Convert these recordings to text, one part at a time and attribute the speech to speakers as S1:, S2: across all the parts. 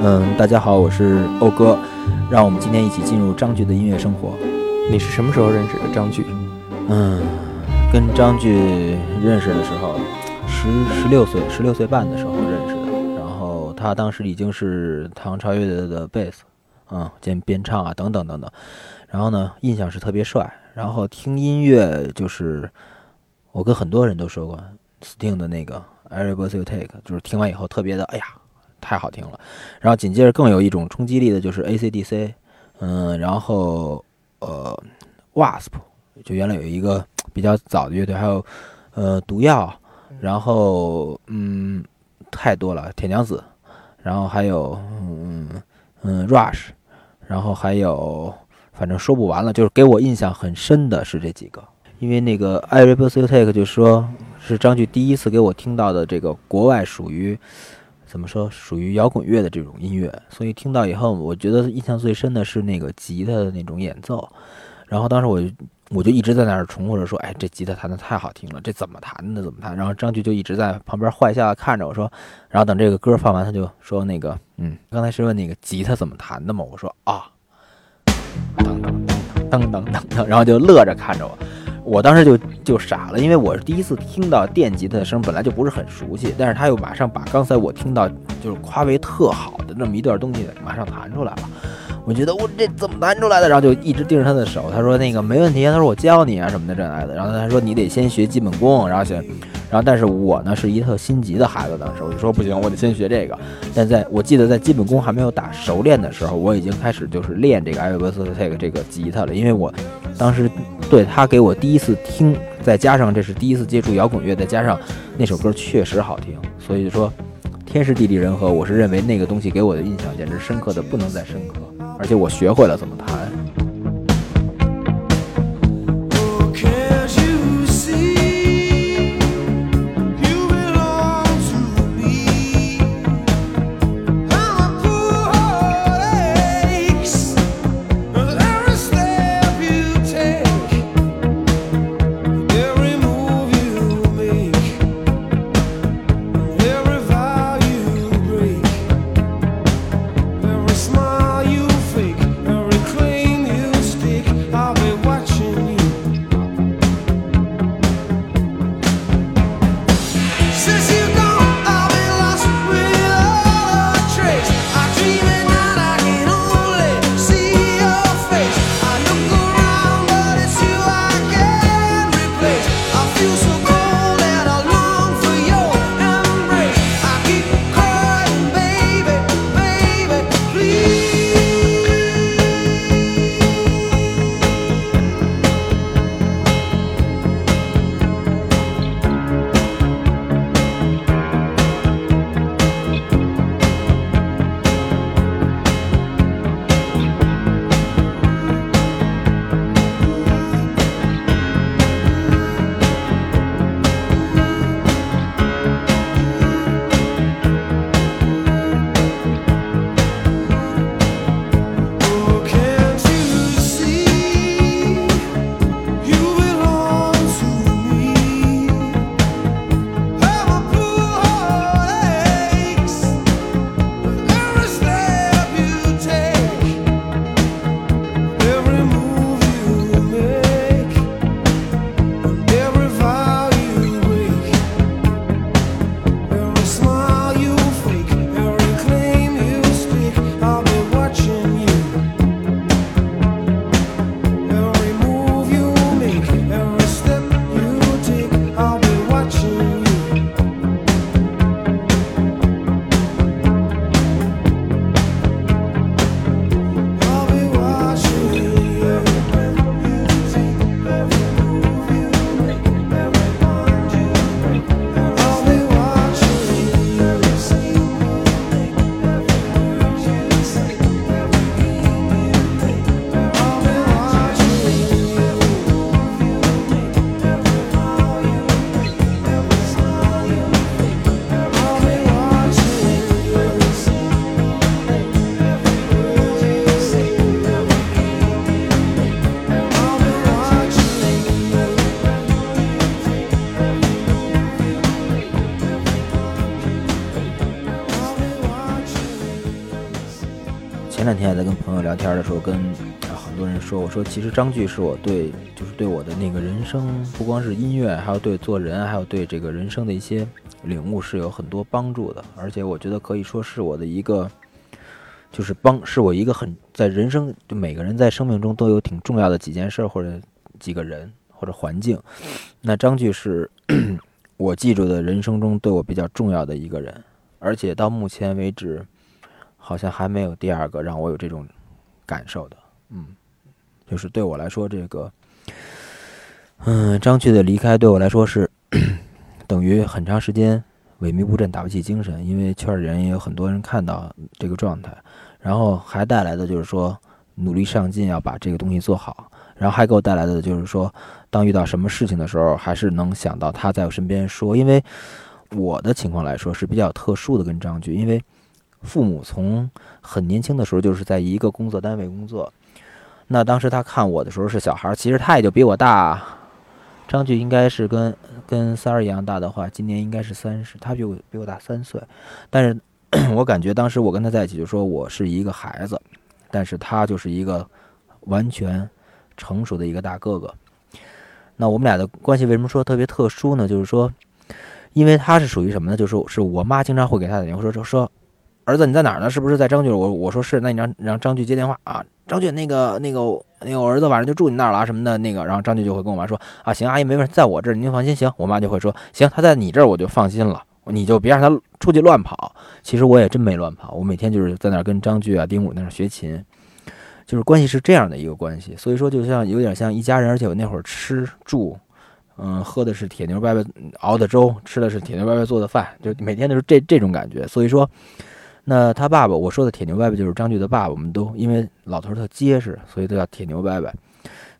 S1: 嗯，大家好，我是欧哥，让我们今天一起进入张炬的音乐生活。
S2: 你是什么时候认识的张炬？
S1: 嗯，跟张炬认识的时候，十十六岁，十六岁半的时候认识的。然后他当时已经是唐朝乐队的贝斯，嗯，兼编唱啊，等等等等。然后呢，印象是特别帅。然后听音乐就是，我跟很多人都说过，Sting 的那个《Every Breath You Take》，就是听完以后特别的，哎呀，太好听了。然后紧接着更有一种冲击力的就是 AC/DC，嗯，然后呃，Wasp，就原来有一个比较早的乐队，还有呃毒药，然后嗯太多了，铁娘子，然后还有嗯嗯 Rush，然后还有反正说不完了，就是给我印象很深的是这几个，因为那个《Every Breath You Take》就说是张炬第一次给我听到的这个国外属于。怎么说，属于摇滚乐的这种音乐，所以听到以后，我觉得印象最深的是那个吉他的那种演奏。然后当时我就我就一直在那儿重复着说：“哎，这吉他弹的太好听了，这怎么弹的？怎么弹？”然后张局就一直在旁边坏笑地看着我说。然后等这个歌放完，他就说：“那个，嗯，刚才是问那个吉他怎么弹的吗？”我说：“啊，噔噔噔噔噔噔噔，然后就乐着看着我。我当时就就傻了，因为我是第一次听到电吉他的声，本来就不是很熟悉，但是他又马上把刚才我听到就是夸为特好的那么一段东西马上弹出来了。我觉得我这怎么弹出来的？然后就一直盯着他的手，他说那个没问题，他说我教你啊什么的这来的。然后他说你得先学基本功，然后先，然后但是我呢是一特心急的孩子，当时我就说不行，我得先学这个。但在我记得在基本功还没有打熟练的时候，我已经开始就是练这个艾维伯斯特这个这个吉他了，因为我当时对他给我第一次听，再加上这是第一次接触摇滚乐，再加上那首歌确实好听，所以说天时地利人和，我是认为那个东西给我的印象简直深刻的不能再深刻，而且我学会了怎么弹。两天还在跟朋友聊天的时候，跟很多人说，我说其实张炬是我对就是对我的那个人生，不光是音乐，还有对做人，还有对这个人生的一些领悟是有很多帮助的，而且我觉得可以说是我的一个。就是帮是我一个很在人生，就每个人在生命中都有挺重要的几件事或者几个人或者环境。那张炬是 我记住的人生中对我比较重要的一个人，而且到目前为止，好像还没有第二个让我有这种感受的。嗯，就是对我来说，这个，嗯，张炬的离开对我来说是 等于很长时间萎靡不振、打不起精神，因为圈里人也有很多人看到这个状态。然后还带来的就是说努力上进，要把这个东西做好。然后还给我带来的就是说，当遇到什么事情的时候，还是能想到他在我身边说。因为我的情况来说是比较特殊的，跟张炬，因为父母从很年轻的时候就是在一个工作单位工作。那当时他看我的时候是小孩儿，其实他也就比我大。张俊应该是跟跟三儿一样大的话，今年应该是三十，他比我比我大三岁，但是。我感觉当时我跟他在一起，就说我是一个孩子，但是他就是一个完全成熟的一个大哥哥。那我们俩的关系为什么说特别特殊呢？就是说，因为他是属于什么呢？就是是我妈经常会给他打电话说说说，儿子你在哪儿呢？是不是在张俊？我我说是，那你让让张俊接电话啊。张俊那个那个那个我儿子晚上就住你那儿了什么的那个，然后张俊就会跟我妈说啊行阿姨没问题，在我这儿您放心行。我妈就会说行，他在你这儿我就放心了。你就别让他出去乱跑。其实我也真没乱跑，我每天就是在那儿跟张俊啊、丁武那儿学琴，就是关系是这样的一个关系。所以说，就像有点像一家人。而且我那会儿吃住，嗯，喝的是铁牛伯伯熬的粥，吃的是铁牛伯伯做的饭，就每天都是这这种感觉。所以说，那他爸爸，我说的铁牛伯伯就是张炬的爸爸，我们都因为老头特结实，所以都叫铁牛伯伯。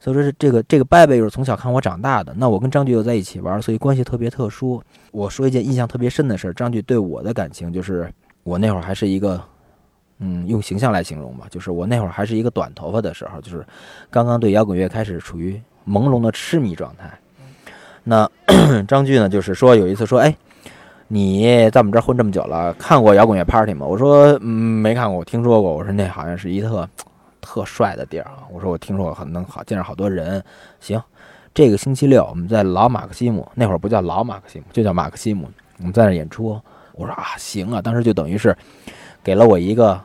S1: 所以说是，这个这个伯伯又是从小看我长大的。那我跟张炬又在一起玩，所以关系特别特殊。我说一件印象特别深的事儿，张炬对我的感情就是我那会儿还是一个，嗯，用形象来形容吧，就是我那会儿还是一个短头发的时候，就是刚刚对摇滚乐开始处于朦胧的痴迷状态。那 张炬呢，就是说有一次说，哎，你在我们这儿混这么久了，看过摇滚乐 party 吗？我说，嗯，没看过，我听说过。我说那好像是一特。特帅的地儿啊！我说我听说过很能好见着好多人。行，这个星期六我们在老马克西姆，那会儿不叫老马克西姆，就叫马克西姆。我们在那演出。我说啊，行啊！当时就等于是给了我一个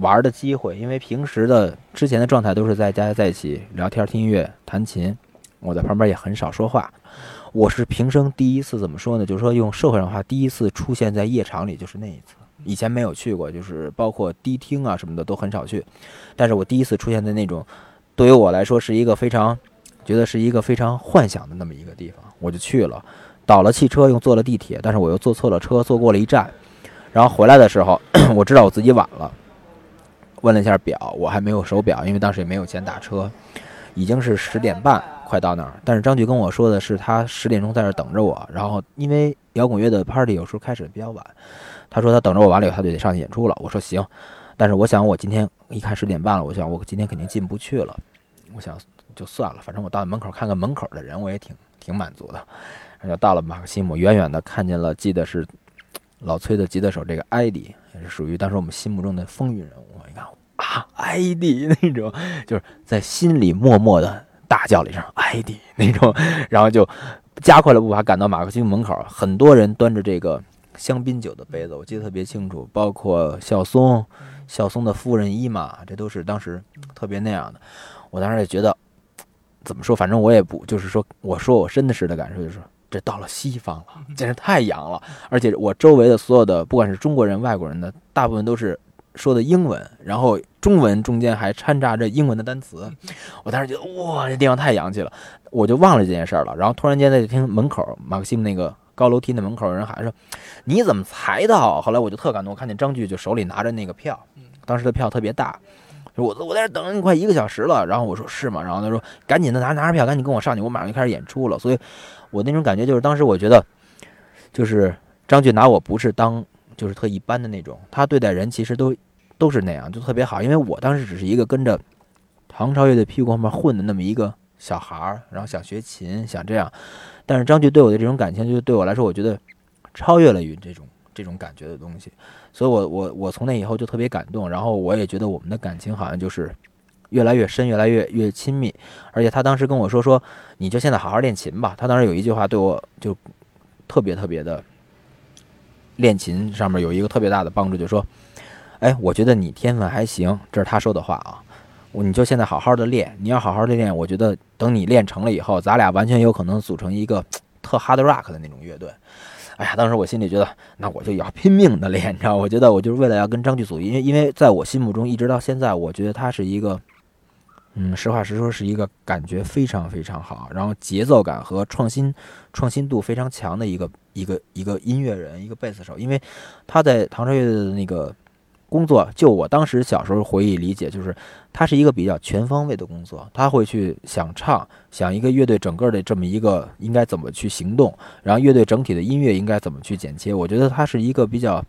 S1: 玩的机会，因为平时的之前的状态都是在家在一起聊天、听音乐、弹琴，我在旁边也很少说话。我是平生第一次怎么说呢？就是说用社会上话，第一次出现在夜场里，就是那一次。以前没有去过，就是包括迪厅啊什么的都很少去，但是我第一次出现在那种，对于我来说是一个非常，觉得是一个非常幻想的那么一个地方，我就去了，倒了汽车又坐了地铁，但是我又坐错了车，坐过了一站，然后回来的时候，我知道我自己晚了，问了一下表，我还没有手表，因为当时也没有钱打车，已经是十点半，快到那儿，但是张局跟我说的是他十点钟在这儿等着我，然后因为摇滚乐的 party 有时候开始比较晚。他说他等着我完了以后，他就得上去演出了。我说行，但是我想我今天一看十点半了，我想我今天肯定进不去了。我想就算了，反正我到门口看看门口的人，我也挺挺满足的。然后到了马克西姆，远远的看见了，记得是老崔的吉他手这个艾迪，也是属于当时我们心目中的风云人物。你看啊，艾迪那种，就是在心里默默的大叫了一声艾迪那种，然后就加快了步伐赶到马克西姆门口，很多人端着这个。香槟酒的杯子，我记得特别清楚，包括孝松、孝松的夫人伊玛，这都是当时特别那样的。我当时也觉得，怎么说，反正我也不，就是说，我说我真的是的感受就是，这到了西方了，简直太洋了。而且我周围的所有的，不管是中国人、外国人的，大部分都是说的英文，然后中文中间还掺杂着英文的单词。我当时觉得，哇，这地方太洋气了，我就忘了这件事儿了。然后突然间在听门口马克西姆那个。高楼梯那门口有人喊说：“你怎么才到？”后来我就特感动，我看见张炬就手里拿着那个票，当时的票特别大，我我在这等你快一个小时了。然后我说是吗？然后他说：“赶紧的拿拿着票，赶紧跟我上去，我马上就开始演出了。”所以，我那种感觉就是当时我觉得，就是张炬拿我不是当就是特一般的那种，他对待人其实都都是那样，就特别好。因为我当时只是一个跟着唐朝乐队屁股后面混的那么一个小孩儿，然后想学琴，想这样。但是张炬对我的这种感情，就对我来说，我觉得超越了于这种这种感觉的东西。所以我我我从那以后就特别感动，然后我也觉得我们的感情好像就是越来越深，越来越越亲密。而且他当时跟我说说，你就现在好好练琴吧。他当时有一句话对我就特别特别的，练琴上面有一个特别大的帮助，就说，哎，我觉得你天分还行，这是他说的话啊。你就现在好好的练，你要好好的练，我觉得等你练成了以后，咱俩完全有可能组成一个 特 hard rock 的那种乐队。哎呀，当时我心里觉得，那我就要拼命的练，你知道？我觉得我就是为了要跟张炬组，因为因为在我心目中一直到现在，我觉得他是一个，嗯，实话实说是一个感觉非常非常好，然后节奏感和创新创新度非常强的一个一个一个音乐人，一个贝斯手。因为他在唐朝乐队的那个工作，就我当时小时候回忆理解，就是他是一个比较全方位的工作，他会去想唱，想一个乐队整个的这么一个应该怎么去行动，然后乐队整体的音乐应该怎么去剪切。我觉得他是一个比较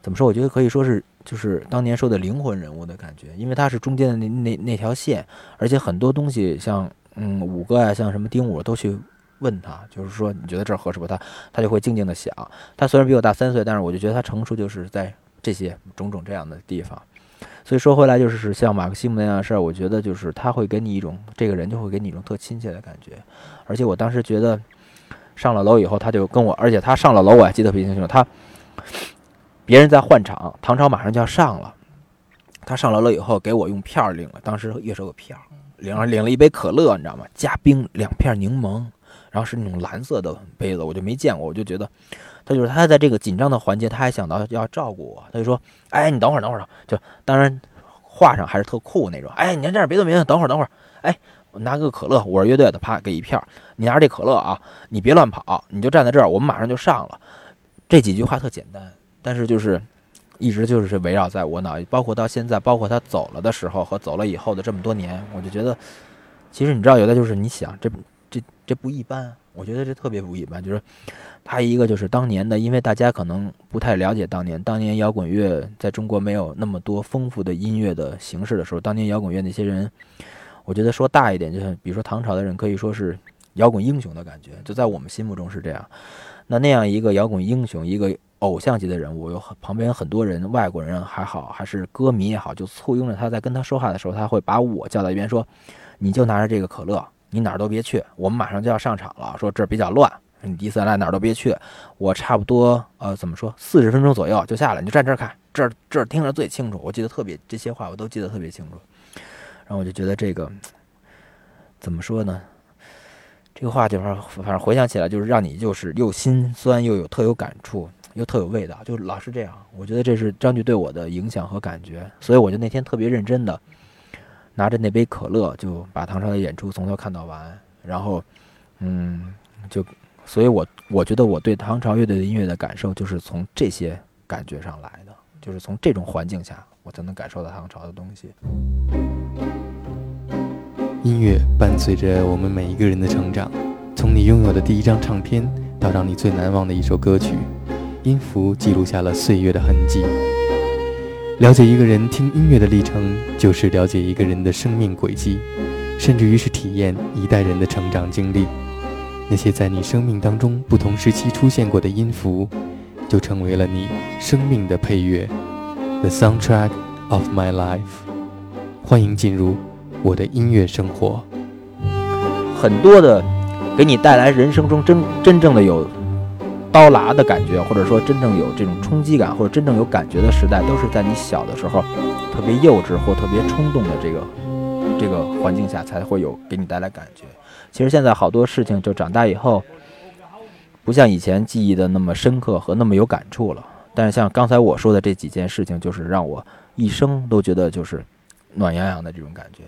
S1: 怎么说？我觉得可以说是就是当年说的灵魂人物的感觉，因为他是中间的那那那条线，而且很多东西像嗯五哥呀，像什么丁武都去。问他，就是说你觉得这儿合适不？他他就会静静的想。他虽然比我大三岁，但是我就觉得他成熟就是在这些种种这样的地方。所以说回来就是像马克西姆那样的事儿，我觉得就是他会给你一种这个人就会给你一种特亲切的感觉。而且我当时觉得上了楼以后，他就跟我，而且他上了楼我还记得特别清楚，他别人在换场，唐朝马上就要上了，他上了楼以后给我用票儿领了，当时乐手有票儿，领了领了一杯可乐，你知道吗？加冰，两片柠檬，然后是那种蓝色的杯子，我就没见过，我就觉得。他就是他在这个紧张的环节，他还想到要照顾我，他就说：“哎，你等会儿，等会儿，就当然话上还是特酷那种。哎，你先站着别动别动，等会儿等会儿，哎，我拿个可乐，我是乐队的，啪给一片儿，你拿着这可乐啊，你别乱跑，你就站在这儿，我们马上就上了。这几句话特简单，但是就是一直就是围绕在我脑，包括到现在，包括他走了的时候和走了以后的这么多年，我就觉得，其实你知道，有的就是你想，这这不一般，我觉得这特别不一般，就是。他一个就是当年的，因为大家可能不太了解当年，当年摇滚乐在中国没有那么多丰富的音乐的形式的时候，当年摇滚乐那些人，我觉得说大一点，就像比如说唐朝的人，可以说是摇滚英雄的感觉，就在我们心目中是这样。那那样一个摇滚英雄，一个偶像级的人物，有旁边很多人，外国人还好，还是歌迷也好，就簇拥着他在跟他说话的时候，他会把我叫到一边说：“你就拿着这个可乐，你哪儿都别去，我们马上就要上场了，说这儿比较乱。”你第一次来哪儿都别去，我差不多呃怎么说四十分钟左右就下来，你就站这儿看，这儿这儿听着最清楚，我记得特别这些话我都记得特别清楚，然后我就觉得这个怎么说呢？这个话就是反正回想起来就是让你就是又心酸又有特有感触又特有味道，就老是这样。我觉得这是张炬对我的影响和感觉，所以我就那天特别认真的拿着那杯可乐就把唐朝的演出从头看到完，然后嗯就。所以，我我觉得我对唐朝乐队的音乐的感受，就是从这些感觉上来的，就是从这种环境下，我才能感受到唐朝的东西。
S2: 音乐伴随着我们每一个人的成长，从你拥有的第一张唱片，到让你最难忘的一首歌曲，音符记录下了岁月的痕迹。了解一个人听音乐的历程，就是了解一个人的生命轨迹，甚至于是体验一代人的成长经历。那些在你生命当中不同时期出现过的音符，就成为了你生命的配乐，The soundtrack of my life。欢迎进入我的音乐生活。
S1: 很多的给你带来人生中真真正的有刀剌的感觉，或者说真正有这种冲击感，或者真正有感觉的时代，都是在你小的时候特别幼稚或特别冲动的这个这个环境下才会有给你带来感觉。其实现在好多事情，就长大以后，不像以前记忆的那么深刻和那么有感触了。但是像刚才我说的这几件事情，就是让我一生都觉得就是暖洋洋的这种感觉。